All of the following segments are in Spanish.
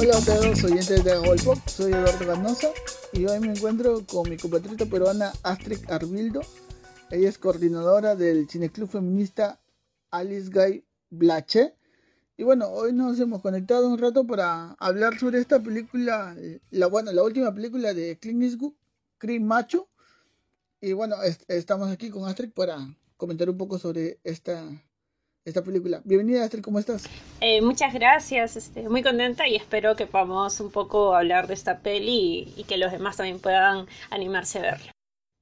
Hola a todos oyentes de Golpop, soy Eduardo Ganosa y hoy me encuentro con mi compatriota peruana Astrid Arbildo. Ella es coordinadora del Cineclub Feminista Alice Guy Blache. Y bueno, hoy nos hemos conectado un rato para hablar sobre esta película, la, bueno, la última película de Clint Eastwood, Cream Macho. Y bueno, estamos aquí con Astrid para comentar un poco sobre esta, esta película. Bienvenida, Astrid, ¿cómo estás? Eh, muchas gracias, este, muy contenta y espero que podamos un poco hablar de esta peli y, que los demás también puedan animarse a verla.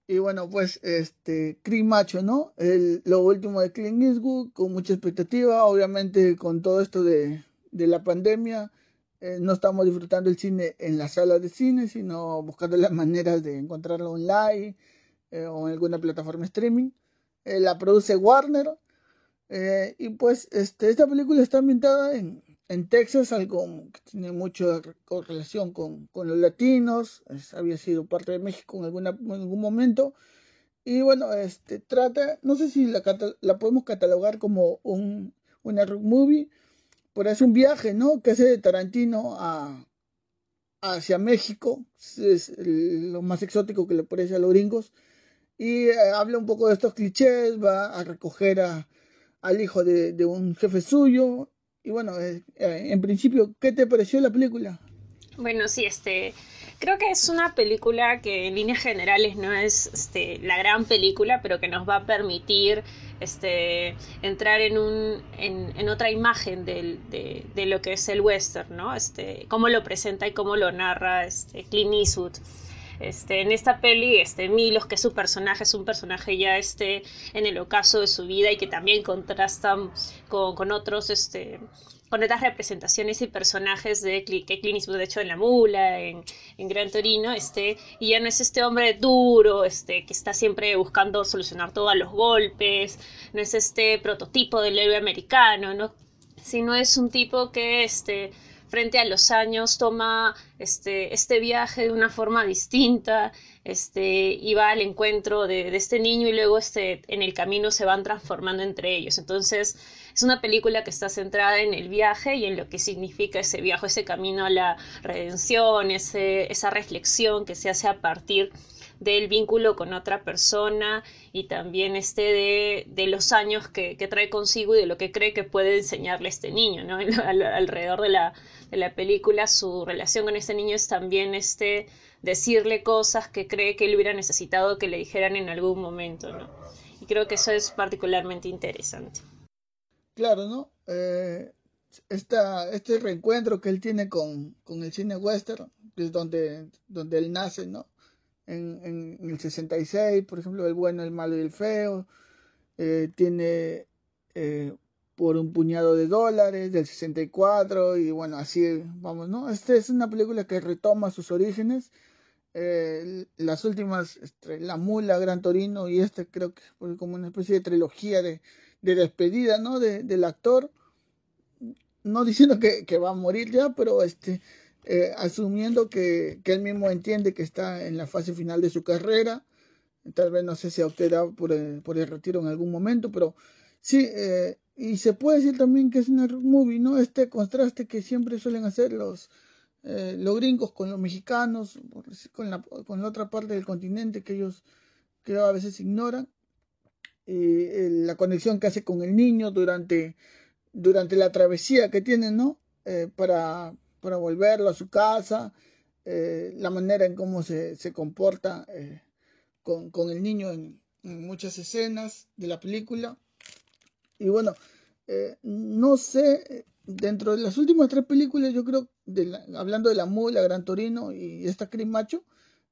Y bueno, pues este, Cream Macho, ¿no? El, lo último de Clint Eastwood, con mucha expectativa, obviamente con todo esto de, de la pandemia, eh, no estamos disfrutando el cine en las salas de cine, sino buscando las maneras de encontrarlo online eh, o en alguna plataforma streaming. la produce Warner, eh, y pues este, esta película está ambientada en, en Texas, algo que tiene mucha relación con, con los latinos, había sido parte de México en, alguna, en algún momento. Y bueno, este trata, no sé si la, podemos catalogar como un, una road movie, pero es un viaje, ¿no? Que hace de Tarantino a, hacia México, es lo más exótico que le parece a los gringos, y eh, habla un poco de estos clichés, va a recoger a, al hijo de, un jefe suyo. Y bueno, eh, eh, en principio, ¿qué te pareció la película? Bueno, sí, este, creo que es una película que en líneas generales no es este, la gran película, pero que nos va a permitir este, entrar en, un, en, otra imagen de, de, lo que es el western, ¿no? Este, cómo lo presenta y cómo lo narra este, Clint Eastwood. Este, en esta peli, este, Milos, que es su personaje, es un personaje ya este, en el ocaso de su vida y que también contrasta con, con otros, este, con otras representaciones y personajes de que Clint de hecho, en La Mula, en, en, Gran Torino, este, y ya no es este hombre duro, este, que está siempre buscando solucionar todos los golpes, no es este prototipo del héroe americano, ¿no? sino es un tipo que, este, frente a los años toma este, este viaje de una forma distinta este, y va al encuentro de, este niño y luego este, en el camino se van transformando entre ellos. Entonces es una película que está centrada en el viaje y en lo que significa ese viaje, ese camino a la redención, ese, esa reflexión que se hace a partir del vínculo con otra persona y también este de, de los años que, que, trae consigo y de lo que cree que puede enseñarle este niño, ¿no? alrededor de la, de la película, su relación con este niño es también este decirle cosas que cree que él hubiera necesitado que le dijeran en algún momento, ¿no? Y creo que eso es particularmente interesante. Claro, ¿no? Eh, esta, este reencuentro que él tiene con, con el cine western, que es donde, donde él nace, ¿no? En, el 66, por ejemplo, El bueno, el malo y el feo. Eh, tiene eh, por un puñado de dólares del 64 y bueno, así vamos, ¿no? Esta es una película que retoma sus orígenes. Eh, las últimas, este, La Mula, Gran Torino y este creo que fue como una especie de trilogía de, de despedida, ¿no? De, del actor. No diciendo que va a morir ya, pero este eh, asumiendo que, que, él mismo entiende que está en la fase final de su carrera. Tal vez no sé si optará por el, por el retiro en algún momento, pero sí, eh, y se puede decir también que es una movie, ¿no? Este contraste que siempre suelen hacer los, eh, los gringos con los mexicanos, con la, con la otra parte del continente que ellos creo a veces ignoran. Y la conexión que hace con el niño durante, durante la travesía que tienen, ¿no? para, para volverlo a su casa, eh, la manera en cómo se, se comporta eh, con, con, el niño en, muchas escenas de la película. Y bueno, eh, no sé, dentro de las últimas tres películas, yo creo, de hablando de la mula, Gran Torino y esta Chris Macho,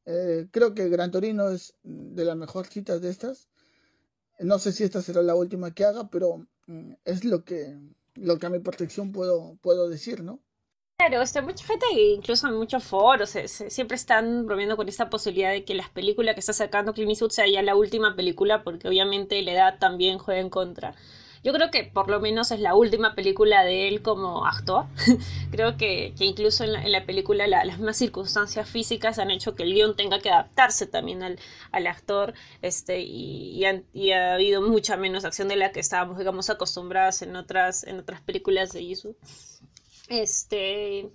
creo que Gran Torino es de las mejores citas de estas. No sé si esta será la última que haga, pero mm, es lo que, lo que a mi protección puedo, puedo decir, ¿no? Claro, este, mucha gente, incluso en muchos foros, siempre están bromeando con esta posibilidad de que las películas que está sacando Clint Eastwood sea ya la última película, porque obviamente la edad también juega en contra. Yo creo que por lo menos es la última película de él como actor. creo que, que, incluso en la, película las más circunstancias físicas han hecho que el guion tenga que adaptarse también al, al actor este, y, y, ha habido mucha menos acción de la que estábamos, digamos, acostumbradas en otras, en otras películas de Eastwood. Este,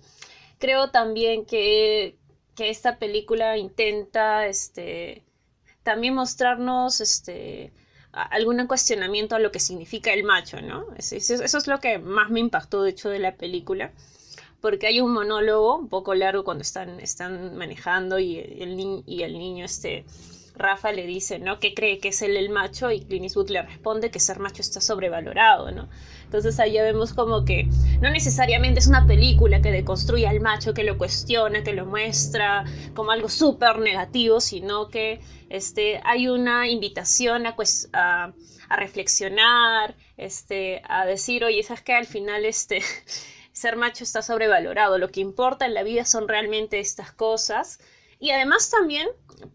creo también que, que esta película intenta este, también mostrarnos este, algún cuestionamiento a lo que significa el macho, ¿no? Eso, es lo que más me impactó, de hecho, de la película, porque hay un monólogo un poco largo cuando están, están manejando y el, y el niño este, Rafa le dice, ¿no? Que cree que es él el macho y Clint Eastwood le responde que ser macho está sobrevalorado, ¿no? Entonces ahí ya vemos como que no necesariamente es una película que deconstruye al macho, que lo cuestiona, que lo muestra como algo súper negativo, sino que este, hay una invitación a, pues, a, a reflexionar, este, a decir, oye, ¿sabes que Al final este, ser macho está sobrevalorado, lo que importa en la vida son realmente estas cosas y además también,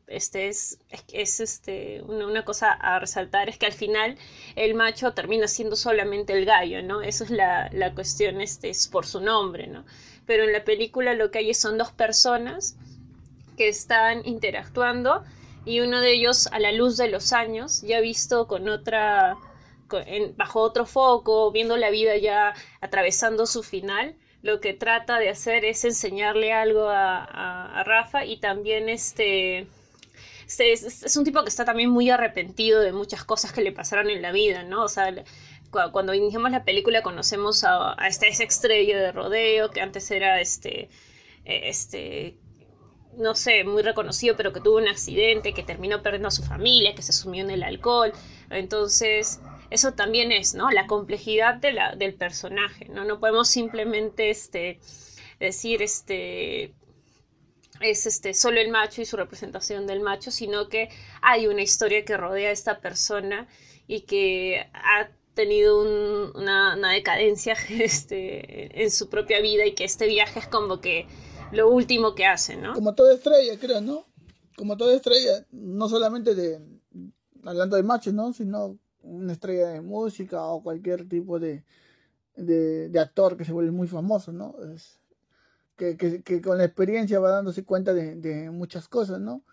este es, es este, una, cosa a resaltar, es que al final el macho termina siendo solamente el gallo, ¿no? Eso es la, la cuestión, este, es por su nombre, ¿no? Pero en la película lo que hay son dos personas que están interactuando y uno de ellos a la luz de los años ya visto con otra bajo otro foco viendo la vida ya atravesando su final lo que trata de hacer es enseñarle algo a, Rafa y también este, es, un tipo que está también muy arrepentido de muchas cosas que le pasaron en la vida, ¿no? O sea, cuando iniciamos la película conocemos a, esta esa estrella de rodeo que antes era este, este, no sé, muy reconocido, pero que tuvo un accidente, que terminó perdiendo a su familia, que se sumió en el alcohol. Entonces, eso también es, ¿no? La complejidad del personaje, ¿no? No podemos simplemente este, decir, este, es este, solo el macho y su representación del macho, sino que hay una historia que rodea a esta persona y que ha tenido una, una, decadencia este, en su propia vida y que este viaje es como que lo último que hace, ¿no? Como toda estrella, creo, ¿no? Como toda estrella, no solamente de, hablando de machos, ¿no? Sino una estrella de música o cualquier tipo de, de, actor que se vuelve muy famoso, ¿no? Es, que, que, con la experiencia va dándose cuenta de, muchas cosas, ¿no?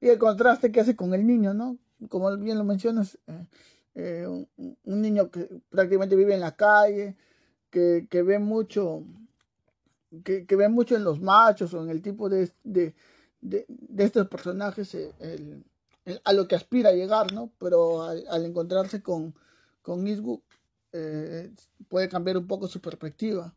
Y el contraste que hace con el niño, ¿no? Como bien lo mencionas, eh, eh, un, niño que prácticamente vive en la calle, que, que ve mucho, que, ve mucho en los machos o en el tipo de, de, de, estos personajes, eh, el, a lo que aspira a llegar, ¿no? Pero al, encontrarse con, con Eastwood eh, puede cambiar un poco su perspectiva.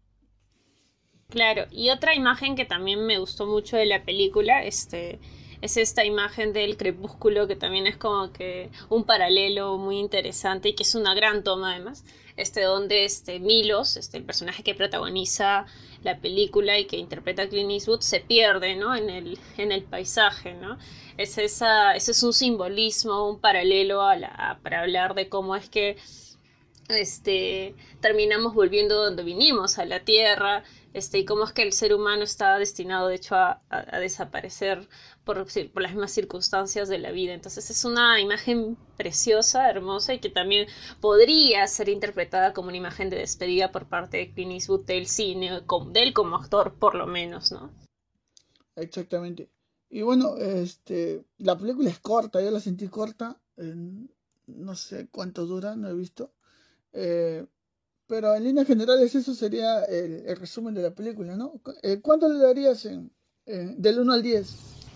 Claro, y otra imagen que también me gustó mucho de la película, este, es esta imagen del crepúsculo que también es como que un paralelo muy interesante y que es una gran toma además, este donde este Milos, este el personaje que protagoniza la película y que interpreta a Clint Eastwood se pierde, ¿no? En el, en el paisaje, ¿no? Es esa, ese es un simbolismo, un paralelo para hablar de cómo es que este, terminamos volviendo donde vinimos, a la Tierra, este, y cómo es que el ser humano está destinado, de hecho, a, desaparecer por, las mismas circunstancias de la vida. Entonces es una imagen preciosa, hermosa, y que también podría ser interpretada como una imagen de despedida por parte de Clint Eastwood del cine, de él como actor, por lo menos, ¿no? Exactamente. Y bueno, este, la película es corta, yo la sentí corta, no sé cuánto dura, no he visto. Eh, pero en líneas generales eso sería el, resumen de la película, ¿no? Eh, ¿Cuánto le darías en, del 1 al 10?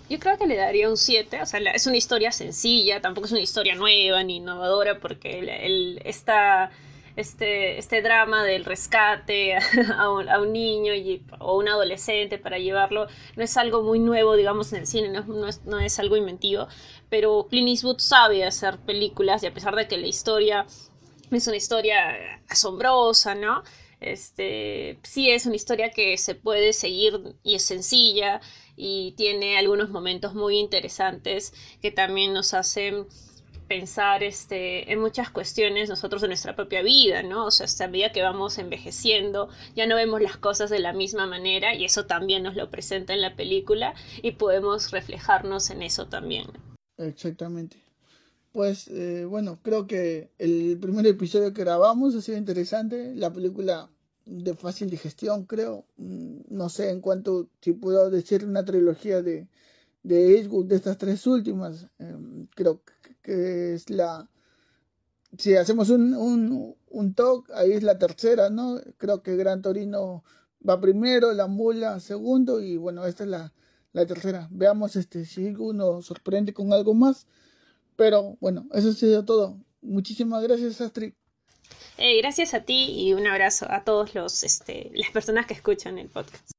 Yo creo que le daría un 7, o sea, es una historia sencilla, tampoco es una historia nueva ni innovadora, porque el, esta este, este drama del rescate a un, a un niño y, o un adolescente para llevarlo no es algo muy nuevo, digamos, en el cine, no, no, es, no es algo inventivo, pero Clint Eastwood sabe hacer películas y a pesar de que la historia es una historia asombrosa, ¿no? Este, sí es una historia que se puede seguir y es sencilla y tiene algunos momentos muy interesantes que también nos hacen pensar este, en muchas cuestiones nosotros de nuestra propia vida, ¿no? O sea, hasta medida que vamos envejeciendo, ya no vemos las cosas de la misma manera y eso también nos lo presenta en la película y podemos reflejarnos en eso también. Exactamente. Pues eh, bueno, creo que el primer episodio que grabamos ha sido interesante. La película de fácil digestión, creo. Mm, no sé en cuanto, si puedo decir una trilogía de, de Eastwood, de estas tres últimas. Em, creo que es la... Si hacemos un, un, un talk, ahí es la tercera, ¿no? Creo que Gran Torino va primero, la mula segundo y bueno, esta es la, la tercera. Veamos este si uno sorprende con algo más. Pero bueno, eso ha sido todo. Muchísimas gracias, Astrid. Eh, gracias a ti y un abrazo a todos los este, las personas que escuchan el podcast.